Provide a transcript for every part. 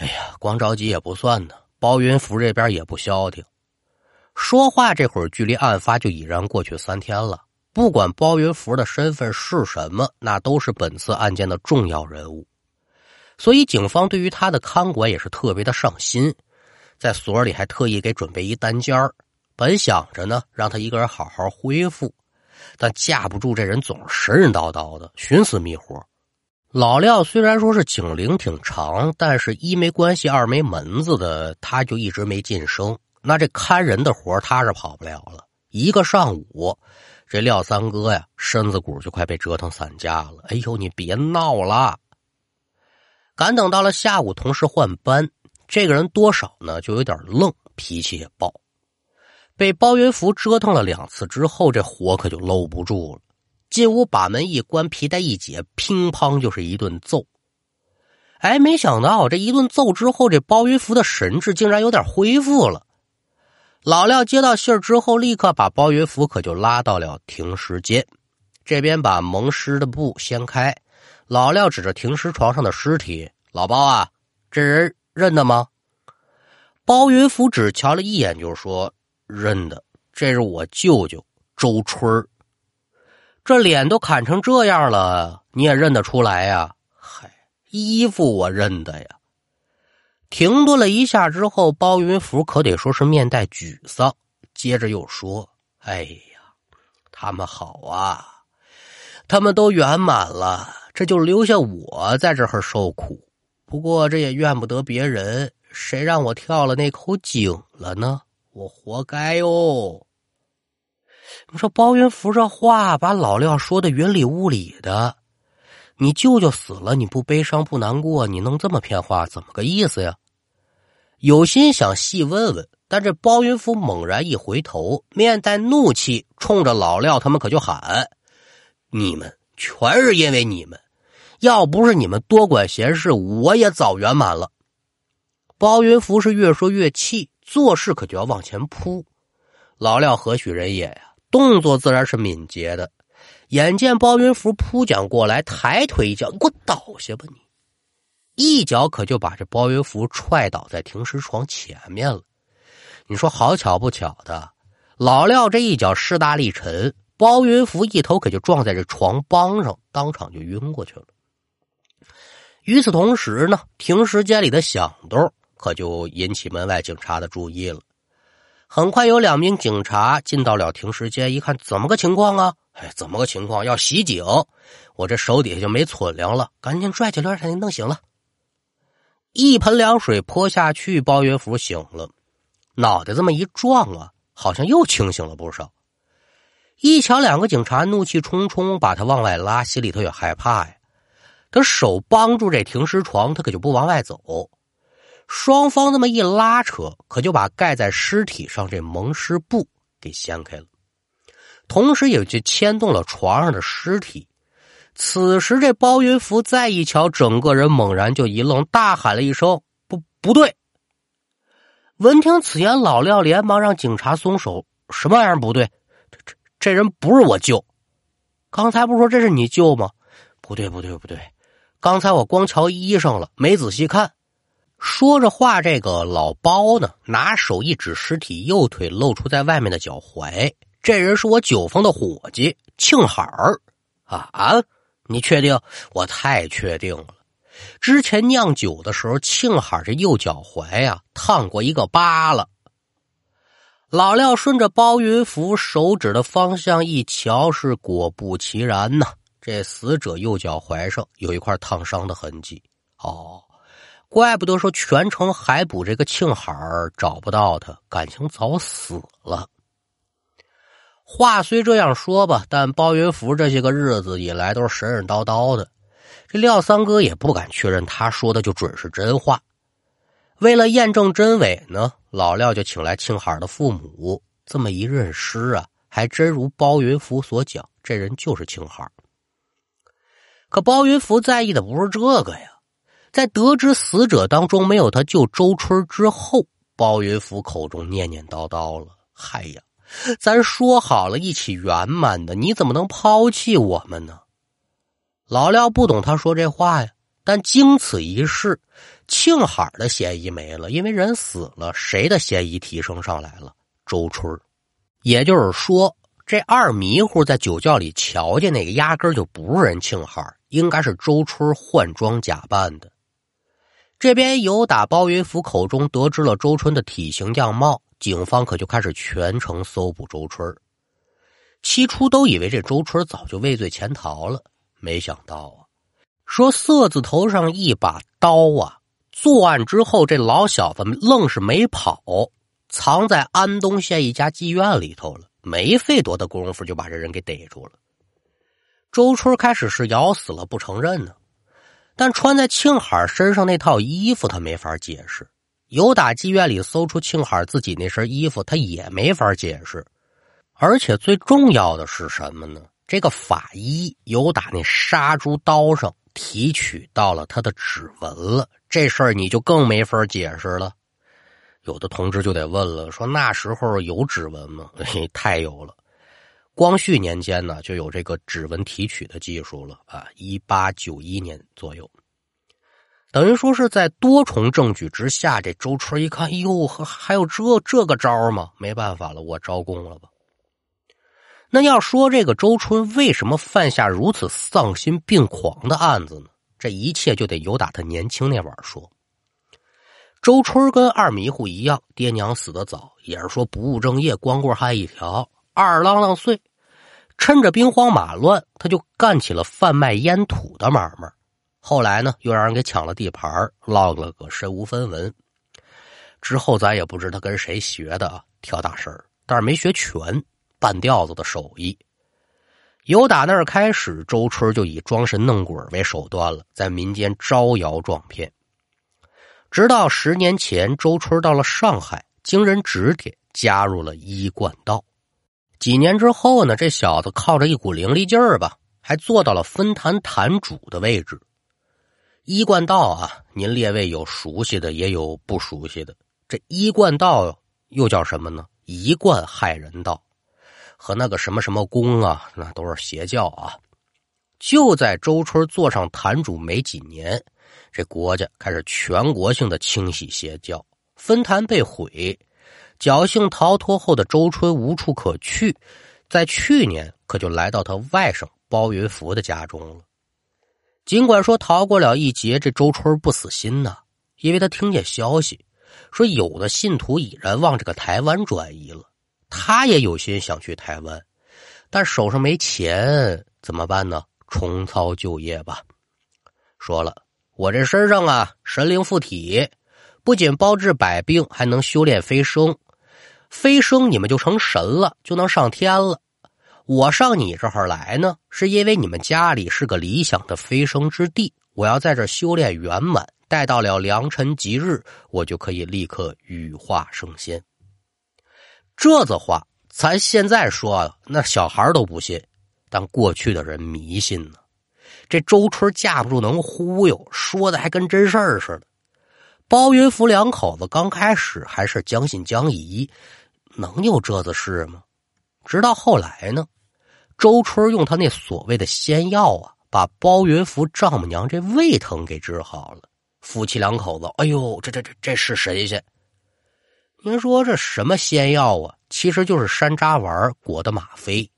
哎呀，光着急也不算呢。包云福这边也不消停，说话这会儿距离案发就已然过去三天了。不管包云福的身份是什么，那都是本次案件的重要人物，所以警方对于他的看管也是特别的上心，在所里还特意给准备一单间儿。本想着呢，让他一个人好好恢复，但架不住这人总是神神叨叨的，寻死觅活。老廖虽然说是警龄挺长，但是一没关系，二没门子的，他就一直没晋升。那这看人的活他是跑不了了。一个上午，这廖三哥呀，身子骨就快被折腾散架了。哎呦，你别闹了！赶等到了下午，同事换班，这个人多少呢，就有点愣，脾气也暴。被包云福折腾了两次之后，这火可就搂不住了。进屋把门一关，皮带一解，乒乓就是一顿揍。哎，没想到这一顿揍之后，这包云福的神智竟然有点恢复了。老廖接到信儿之后，立刻把包云福可就拉到了停尸间，这边把蒙尸的布掀开。老廖指着停尸床上的尸体：“老包啊，这人认得吗？”包云福只瞧了一眼，就说：“认得，这是我舅舅周春儿。”这脸都砍成这样了，你也认得出来呀？嗨，衣服我认得呀。停顿了一下之后，包云福可得说是面带沮丧，接着又说：“哎呀，他们好啊，他们都圆满了，这就留下我在这儿受苦。不过这也怨不得别人，谁让我跳了那口井了呢？我活该哟。”你说包云福这话把老廖说的云里雾里的，你舅舅死了你不悲伤不难过，你弄这么片话怎么个意思呀？有心想细问问，但这包云福猛然一回头，面带怒气，冲着老廖他们可就喊：“你们全是因为你们，要不是你们多管闲事，我也早圆满了。”包云福是越说越气，做事可就要往前扑。老廖何许人也呀？动作自然是敏捷的，眼见包云福扑将过来，抬腿一脚：“你给我倒下吧！”你一脚可就把这包云福踹倒在停尸床前面了。你说好巧不巧的，老廖这一脚势大力沉，包云福一头可就撞在这床帮上，当场就晕过去了。与此同时呢，停尸间里的响动可就引起门外警察的注意了。很快有两名警察进到了停尸间，一看怎么个情况啊？哎，怎么个情况？要袭警！我这手底下就没存粮了，赶紧拽起来，把你弄醒了。一盆凉水泼下去，包云福醒了，脑袋这么一撞啊，好像又清醒了不少。一瞧两个警察怒气冲冲把他往外拉，心里头也害怕呀。他手帮住这停尸床，他可就不往外走。双方那么一拉扯，可就把盖在尸体上这蒙尸布给掀开了，同时也就牵动了床上的尸体。此时这包云福再一瞧，整个人猛然就一愣，大喊了一声：“不，不对！”闻听此言，老廖连忙让警察松手：“什么玩意儿不对？这这这人不是我舅，刚才不是说这是你舅吗？不对，不对，不对，刚才我光瞧衣裳了，没仔细看。”说着话，这个老包呢，拿手一指尸体右腿露出在外面的脚踝。这人是我酒坊的伙计庆海儿啊啊！你确定？我太确定了。之前酿酒的时候，庆海这右脚踝呀烫过一个疤了。老廖顺着包云福手指的方向一瞧，是果不其然呐，这死者右脚踝上有一块烫伤的痕迹。哦。怪不得说全城海捕这个庆海找不到他，感情早死了。话虽这样说吧，但包云福这些个日子以来都是神神叨叨的，这廖三哥也不敢确认他说的就准是真话。为了验证真伪呢，老廖就请来庆海的父母，这么一认尸啊，还真如包云福所讲，这人就是庆海。可包云福在意的不是这个呀。在得知死者当中没有他舅周春之后，包云福口中念念叨叨了：“嗨呀，咱说好了一起圆满的，你怎么能抛弃我们呢？”老廖不懂他说这话呀，但经此一事，庆海的嫌疑没了，因为人死了，谁的嫌疑提升上来了？周春也就是说，这二迷糊在酒窖里瞧见那个，压根就不是人庆海，应该是周春换装假扮的。这边由打包云福口中得知了周春的体型样貌，警方可就开始全程搜捕周春。起初都以为这周春早就畏罪潜逃了，没想到啊，说色字头上一把刀啊，作案之后这老小子愣是没跑，藏在安东县一家妓院里头了，没费多大功夫就把这人给逮住了。周春开始是咬死了不承认呢，但穿在庆海身上那套衣服他没法解释，有打妓院里搜出庆海自己那身衣服，他也没法解释。而且最重要的是什么呢？这个法医有打那杀猪刀上提取到了他的指纹了，这事儿你就更没法解释了。有的同志就得问了，说那时候有指纹吗？太有了，光绪年间呢就有这个指纹提取的技术了啊，一八九一年左右，等于说是在多重证据之下，这周春一看，哎呦，还有这这个招吗？没办法了，我招供了吧。那要说这个周春为什么犯下如此丧心病狂的案子呢？这一切就得由打他年轻那晚说。周春跟二迷糊一样，爹娘死的早，也是说不务正业，光棍汉一条，二郎当岁。趁着兵荒马乱，他就干起了贩卖烟土的买卖。后来呢，又让人给抢了地盘，落了个身无分文。之后咱也不知他跟谁学的跳大神但是没学全。半吊子的手艺，由打那儿开始，周春就以装神弄鬼为手段了，在民间招摇撞骗。直到十年前，周春到了上海，经人指点，加入了医冠道。几年之后呢，这小子靠着一股灵力劲儿吧，还做到了分坛坛主的位置。医冠道啊，您列位有熟悉的，也有不熟悉的。这医冠道又叫什么呢？一贯害人道。和那个什么什么宫啊，那都是邪教啊！就在周春做上坛主没几年，这国家开始全国性的清洗邪教，分坛被毁。侥幸逃脱后的周春无处可去，在去年可就来到他外甥包云福的家中了。尽管说逃过了一劫，这周春不死心呐，因为他听见消息说，有的信徒已然往这个台湾转移了。他也有心想去台湾，但手上没钱，怎么办呢？重操旧业吧。说了，我这身上啊，神灵附体，不仅包治百病，还能修炼飞升。飞升，你们就成神了，就能上天了。我上你这儿来呢，是因为你们家里是个理想的飞升之地。我要在这修炼圆满，待到了良辰吉日，我就可以立刻羽化升仙。这子话，咱现在说，那小孩都不信，但过去的人迷信呢。这周春架不住能忽悠，说的还跟真事儿似的。包云福两口子刚开始还是将信将疑，能有这子事吗？直到后来呢，周春用他那所谓的仙药啊，把包云福丈母娘这胃疼给治好了。夫妻两口子，哎呦，这这这这是神仙！您说这什么仙药啊？其实就是山楂丸裹的吗啡。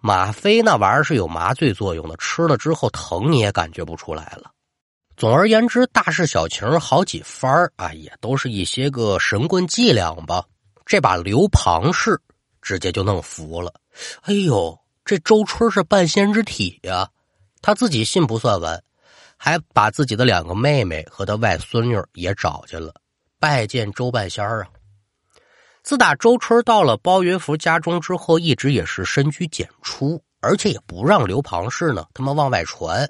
吗啡那玩意儿是有麻醉作用的，吃了之后疼你也感觉不出来了。总而言之，大事小情好几番啊，也都是一些个神棍伎俩吧。这把刘庞氏直接就弄服了。哎呦，这周春是半仙之体呀！他自己信不算完，还把自己的两个妹妹和他外孙女也找去了，拜见周半仙儿啊。自打周春到了包云福家中之后，一直也是深居简出，而且也不让刘庞氏呢他妈往外传，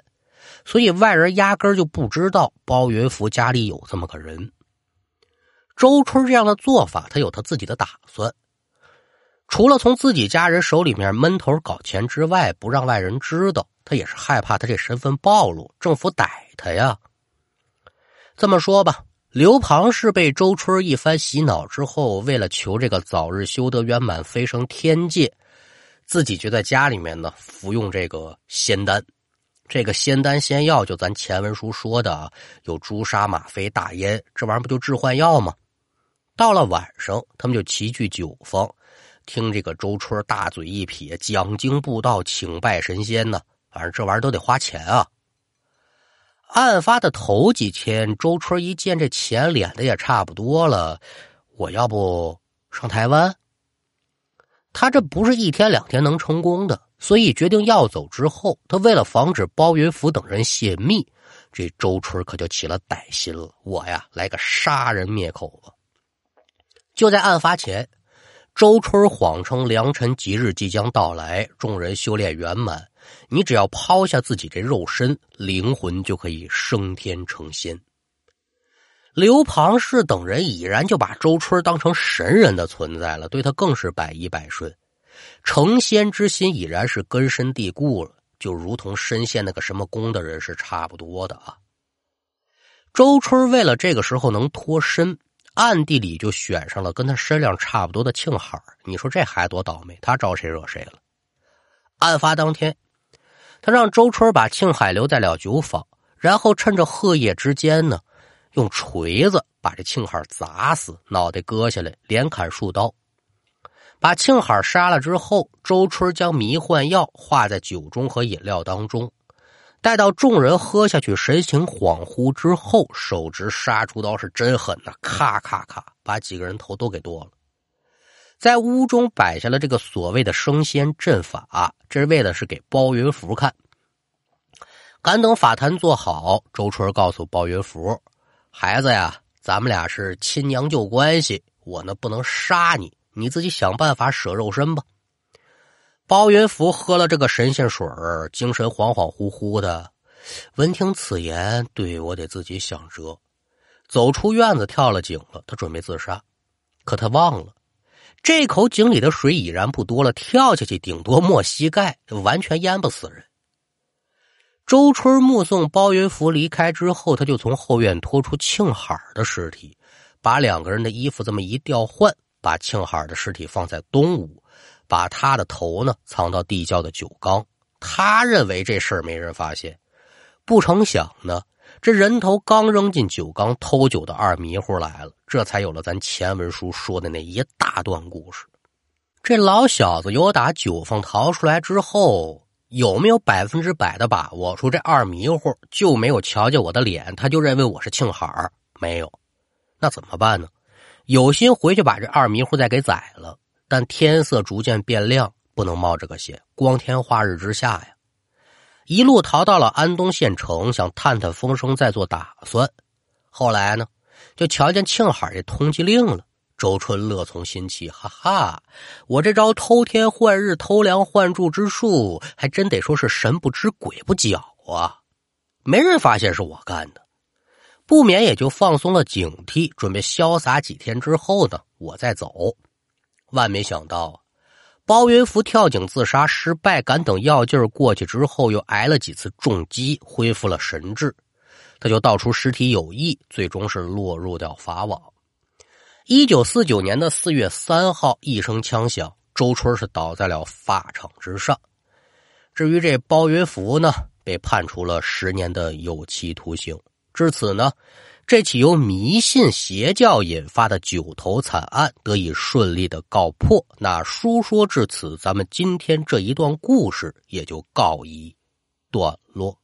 所以外人压根就不知道包云福家里有这么个人。周春这样的做法，他有他自己的打算，除了从自己家人手里面闷头搞钱之外，不让外人知道，他也是害怕他这身份暴露，政府逮他呀。这么说吧。刘庞氏被周春一番洗脑之后，为了求这个早日修得圆满、飞升天界，自己就在家里面呢服用这个仙丹。这个仙丹仙药，就咱前文书说的，有朱砂、吗啡、大烟，这玩意儿不就致幻药吗？到了晚上，他们就齐聚酒坊，听这个周春大嘴一撇，讲经布道，请拜神仙呢。反正这玩意儿都得花钱啊。案发的头几天，周春一见这钱敛的也差不多了，我要不上台湾？他这不是一天两天能成功的，所以决定要走之后，他为了防止包云福等人泄密，这周春可就起了歹心了。我呀，来个杀人灭口吧。就在案发前，周春谎称良辰吉日即将到来，众人修炼圆满，你只要抛下自己这肉身，灵魂就可以升天成仙。刘庞氏等人已然就把周春当成神人的存在了，对他更是百依百顺，成仙之心已然是根深蒂固了，就如同深陷那个什么宫的人是差不多的啊。周春为了这个时候能脱身。暗地里就选上了跟他身量差不多的庆海你说这孩子多倒霉，他招谁惹谁了？案发当天，他让周春把庆海留在了酒坊，然后趁着鹤夜之间呢，用锤子把这庆海砸死，脑袋割下来，连砍数刀。把庆海杀了之后，周春将迷幻药化在酒中和饮料当中。待到众人喝下去，神情恍惚之后，手执杀猪刀是真狠呐！咔咔咔，把几个人头都给剁了。在屋中摆下了这个所谓的升仙阵法，这是为的是给包云福看。赶等法坛做好，周春告诉包云福：“孩子呀，咱们俩是亲娘舅关系，我呢不能杀你，你自己想办法舍肉身吧。”包云福喝了这个神仙水儿精神恍恍惚惚的。闻听此言，对我得自己想辙。走出院子，跳了井了。他准备自杀，可他忘了，这口井里的水已然不多了，跳下去顶多没膝盖，完全淹不死人。周春目送包云福离开之后，他就从后院拖出庆海的尸体，把两个人的衣服这么一调换，把庆海的尸体放在东屋。把他的头呢藏到地窖的酒缸，他认为这事儿没人发现，不成想呢，这人头刚扔进酒缸，偷酒的二迷糊来了，这才有了咱前文书说的那一大段故事。这老小子有打酒坊逃出来之后，有没有百分之百的把握说这二迷糊就没有瞧见我的脸，他就认为我是庆海没有？那怎么办呢？有心回去把这二迷糊再给宰了。但天色逐渐变亮，不能冒这个险。光天化日之下呀，一路逃到了安东县城，想探探风声，再做打算。后来呢，就瞧见庆海这通缉令了。周春乐从心起，哈哈，我这招偷天换日、偷梁换柱之术，还真得说是神不知鬼不觉啊！没人发现是我干的，不免也就放松了警惕，准备潇洒几天之后呢，我再走。万没想到，包云福跳井自杀失败，赶等药劲儿过去之后，又挨了几次重击，恢复了神智。他就道出尸体有异，最终是落入掉法网。一九四九年的四月三号，一声枪响，周春是倒在了法场之上。至于这包云福呢，被判处了十年的有期徒刑。至此呢。这起由迷信邪教引发的九头惨案得以顺利的告破。那书说至此，咱们今天这一段故事也就告一段落。